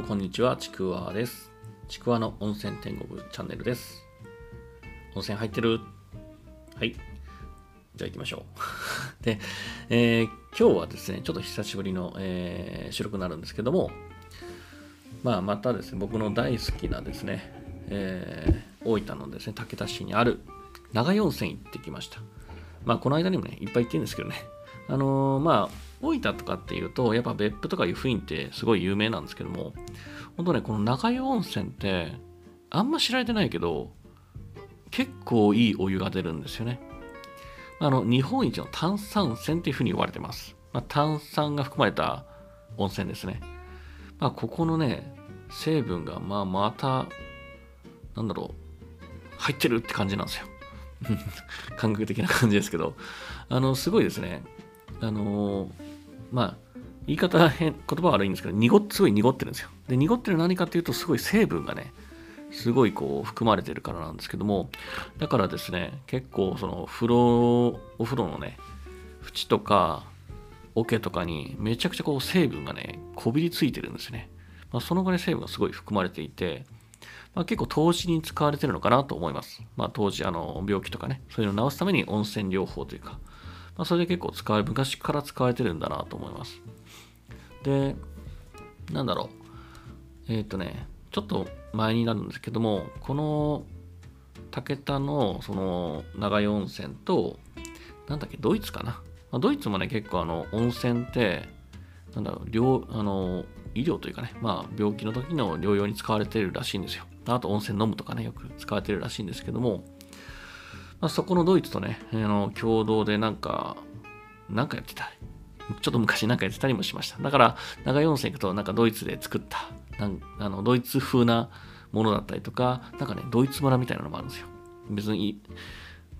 もこんにちは、ちくわです。ちくわの温泉天国チャンネルです。温泉入ってる？はい。じゃあ行きましょう。で、えー、今日はですね、ちょっと久しぶりの、えー、収録になるんですけども、まあ、またですね、僕の大好きなですね、えー、大分のですね、竹田市にある長湯温泉行ってきました。まあ、この間にもね、いっぱい行ってるんですけどね、あの、まあ、大分とかっていうと、やっぱ別府とか湯布院ってすごい有名なんですけども、本当ね、この長湯温泉って、あんま知られてないけど、結構いいお湯が出るんですよね。あの、日本一の炭酸泉っていうふうに言われてます。まあ、炭酸が含まれた温泉ですね。まあ、ここのね、成分が、まあ、また、なんだろう、入ってるって感じなんですよ。感覚的な感じですけど、あの、すごいですね。あのー、まあ、言い方変、言葉悪いんですけど、濁、すごい濁ってるんですよ。で、濁ってる何かっていうと、すごい成分がね、すごいこう含まれてるからなんですけども、だからですね、結構その風呂、お風呂のね、縁とか桶とかにめちゃくちゃこう成分がね、こびりついてるんですね。まあ、そのぐらい成分がすごい含まれていて、まあ、結構投資に使われてるのかなと思います。まあ、当時、あの、病気とかね、そういうのを治すために温泉療法というか、まあ、それで結構使われ、昔から使われてるんだなと思います。で、なんだろう。えっ、ー、とね、ちょっと前になるんですけども、この竹田のその長湯温泉と、なんだっけ、ドイツかな。まあ、ドイツもね、結構あの温泉って、なんだろう、療あの医療というかね、まあ、病気の時の療養に使われてるらしいんですよ。あと温泉飲むとかね、よく使われてるらしいんですけども、まあ、そこのドイツとね、あの共同でなんか、なんかやってた。ちょっと昔なんかやってたりもしました。だから、長湯温泉行くと、なんかドイツで作った、なんあのドイツ風なものだったりとか、なんかね、ドイツ村みたいなのもあるんですよ。別に、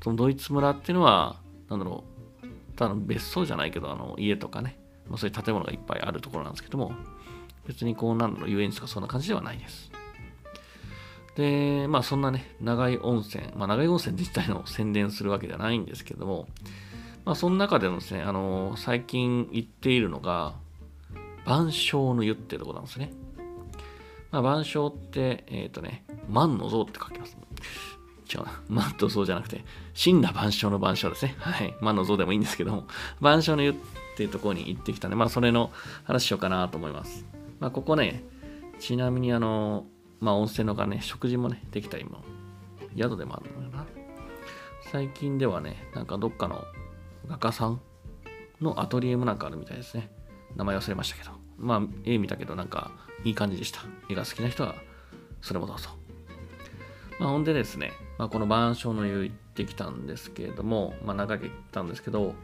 そのドイツ村っていうのは、なんだろう、ただの別荘じゃないけど、あの家とかね、まあ、そういう建物がいっぱいあるところなんですけども、別にこう、なんだろう、遊園地とかそんな感じではないです。で、まあそんなね、長井温泉、まあ長井温泉自体の宣伝するわけではないんですけども、まあその中でのですね、あの最近行っているのが、万象の湯っていうとこなんですね。まあ、万象って、えっ、ー、とね、万の像って書きます。違うな。万と像じゃなくて、死んだ万象の万象ですね。はい。万の像でもいいんですけども、万象の湯っていうところに行ってきたんで、まあそれの話しようかなと思います。まあここね、ちなみにあの、まあ温泉のがね、食事もね、できたりも、宿でもあるのかな。最近ではね、なんかどっかの画家さんのアトリエもなんかあるみたいですね。名前忘れましたけど。まあ、絵見たけどなんかいい感じでした。絵が好きな人はそれもどうぞ。まあ、ほんでですね、まあ、この晩鐘の湯行ってきたんですけれども、まあ、長く行ったんですけど、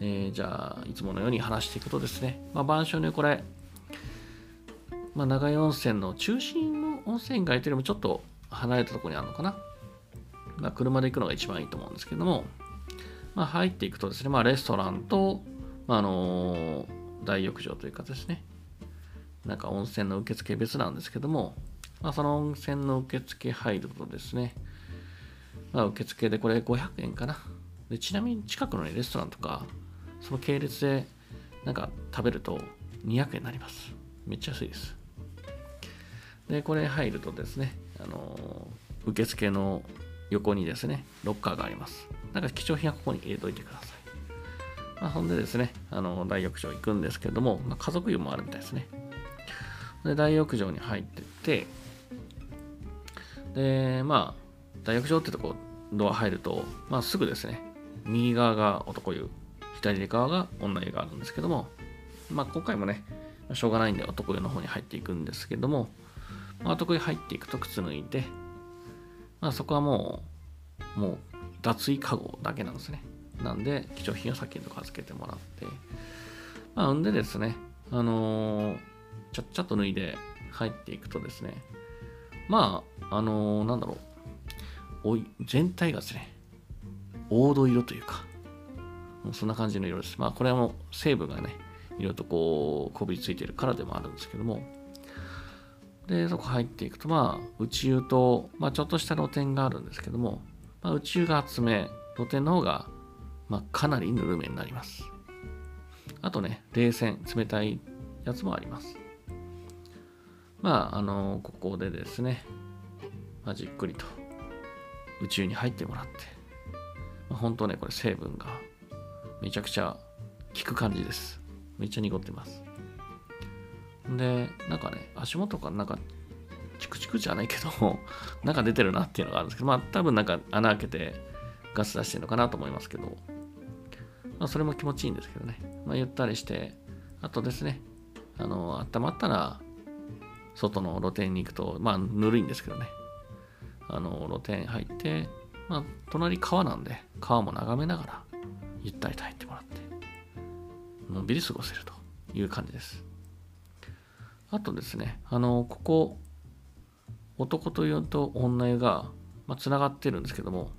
えー、じゃあ、いつものように話していくとですね、まあ、晩鐘の湯これ、まあ、長井温泉の中心の温泉街というよりもちょっと離れたところにあるのかな。まあ、車で行くのが一番いいと思うんですけども、まあ、入っていくとですね、まあ、レストランと、まあ、の、大浴場というかですね、なんか温泉の受付別なんですけども、まあ、その温泉の受付入るとですね、まあ、受付でこれ500円かな。でちなみに近くの、ね、レストランとか、その系列でなんか食べると200円になります。めっちゃ安いです。で、これ入るとですね、あの、受付の横にですね、ロッカーがあります。なんか貴重品はここに入れといてください。まあ、ほんでですね、あの大浴場行くんですけども、まあ、家族湯もあるみたいですね。で、大浴場に入ってって、で、まあ、大浴場ってとこ、ドア入ると、まあ、すぐですね、右側が男湯、左側が女湯があるんですけども、まあ、今回もね、しょうがないんで男湯の方に入っていくんですけども、まあ、男湯入っていくと靴脱いで、まあ、そこはもう、もう脱衣かごだけなんですね。なんで、貴重品を先にとか預けてもらって、まあ、んでですね、あのー、ちゃっちゃっと脱いで入っていくとですね、まあ、あのー、なんだろう、おい全体がですね、黄土色というか、もうそんな感じの色です。まあ、これはもう成分がね、いろいろとこう、こびりついてるからでもあるんですけども、で、そこ入っていくと、まあ、内湯と、まあ、ちょっとした露天があるんですけども、まあ、内湯が厚め、露天の方が、まあ、かなりぬるめになります。あとね、冷泉、冷たいやつもあります。まあ、あの、ここでですね、まあ、じっくりと宇宙に入ってもらって、まあ、本当ね、これ成分がめちゃくちゃ効く感じです。めっちゃ濁ってます。で、なんかね、足元からなんか、チクチクじゃないけど、なんか出てるなっていうのがあるんですけど、まあ多分なんか穴開けてガス出してるのかなと思いますけど、まあそれも気持ちいいんですけどね。まあゆったりして、あとですね、あの、温まったら、外の露店に行くと、まあぬるいんですけどね。あの、露店入って、まあ隣川なんで、川も眺めながら、ゆったりと入ってもらって、のんびり過ごせるという感じです。あとですね、あの、ここ、男と湯と女湯が、まあ、繋がってるんですけども、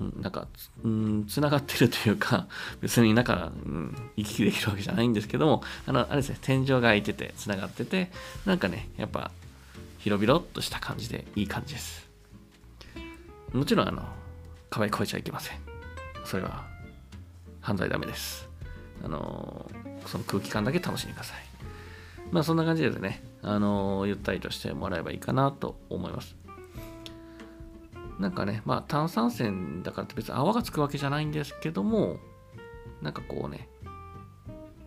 うん、なんか、うん、繋がってるというか、別に中、うん、行き来できるわけじゃないんですけども、あの、あれですね、天井が開いてて、繋がってて、なんかね、やっぱ、広々とした感じでいい感じです。もちろん、あの、壁越えちゃいけません。それは、犯罪ダメです。あの、その空気感だけ楽しんでください。まあそんな感じですね、あの、ゆったりとしてもらえばいいかなと思います。なんかね、まあ炭酸泉だからって別に泡がつくわけじゃないんですけども、なんかこうね、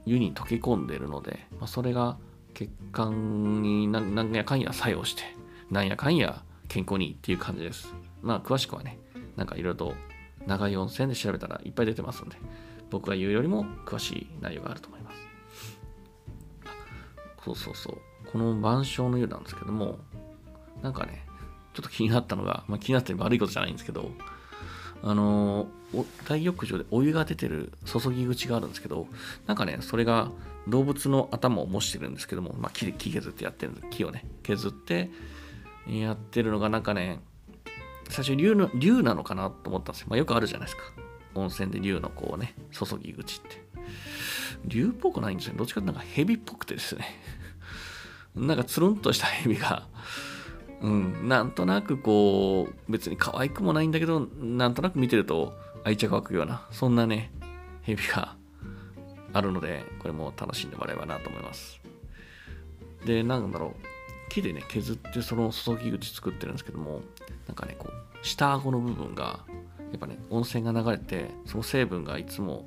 湯に溶け込んでるので、まあ、それが血管に何やかんや作用して、なんやかんや健康にいいっていう感じです。まあ詳しくはね、なんかいろいろと長い温泉で調べたらいっぱい出てますので、僕が言うよりも詳しい内容があると思います。そうそうそう。この晩鐘の湯なんですけども、なんかね、ちょっと気になったのが、まあ、気になって悪いことじゃないんですけど、あの、大浴場でお湯が出てる注ぎ口があるんですけど、なんかね、それが動物の頭を模してるんですけども、まあ、木木削ってやってるんです。木をね、削ってやってるのがなんかね、最初竜の、竜なのかなと思ったんですよ。まあ、よくあるじゃないですか。温泉で竜のこうね、注ぎ口って。竜っぽくないんですよ。どっちかってなんか蛇っぽくてですね。なんかつるんとしたヘビが、うん、なんとなくこう、別に可愛くもないんだけど、なんとなく見てると愛着湧くような、そんなね、ヘビがあるので、これも楽しんでもらえばなと思います。で、なんだろう、木でね、削ってその注ぎ口作ってるんですけども、なんかね、こう、下顎の部分が、やっぱね、温泉が流れて、その成分がいつも、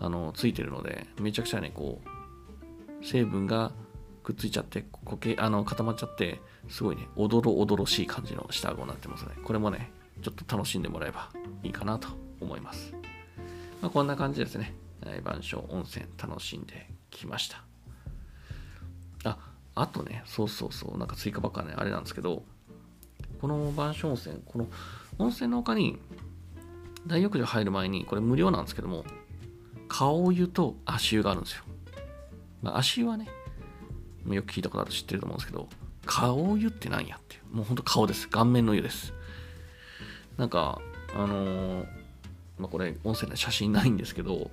あの、ついてるので、めちゃくちゃね、こう、成分がくっついちゃって、こけあの固まっちゃって、すごいね、おどろおどろしい感じの下顎になってますね。これもね、ちょっと楽しんでもらえばいいかなと思います。まあ、こんな感じですね。晩鐘温泉楽しんできました。あ、あとね、そうそうそう、なんか追加ばっかね、あれなんですけど、この晩鐘温泉、この温泉の他に、大浴場入る前に、これ無料なんですけども、顔湯と足湯があるんですよ。まあ、足湯はね、よく聞いたことある知ってると思うんですけど、顔湯って何やっていう。もうほんと顔です。顔面の湯です。なんか、あのー、まあ、これ音声で写真ないんですけど、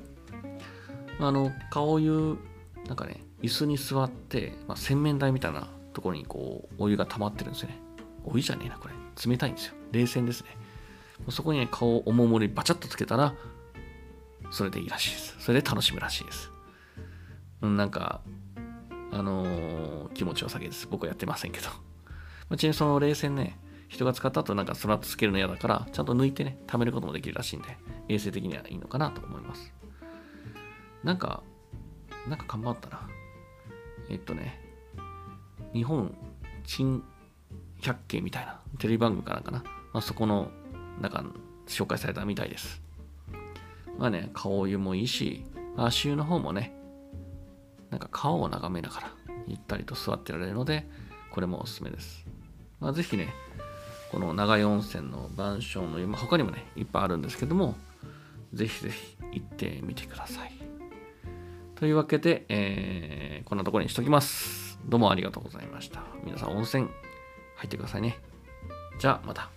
あの、顔湯、なんかね、椅子に座って、まあ、洗面台みたいなところにこう、お湯が溜まってるんですよね。お湯じゃねえな、これ。冷たいんですよ。冷泉ですね。そこにね、顔をおもむろにバチャッとつけたら、それでいいらしいです。それで楽しむらしいです。うん、なんか、あのー、気持ちよさげです。僕はやってませんけど。まあ、ちなみにその冷泉ね、人が使った後なんかその後つけるの嫌だから、ちゃんと抜いてね、貯めることもできるらしいんで、衛生的にはいいのかなと思います。なんか、なんか看板あったな。えっとね、日本珍百景みたいなテレビ番組かなんかな。あ、そこの、なんか紹介されたみたいです。まあね、顔湯もいいし、足湯の方もね、なんか川を眺めながらゆったりと座ってられるので、これもおすすめです。まあ、ぜひね、この長井温泉の晩鐘の湯、まあ、他にもね、いっぱいあるんですけども、ぜひぜひ行ってみてください。というわけで、えー、こんなところにしときます。どうもありがとうございました。皆さん温泉入ってくださいね。じゃあまた。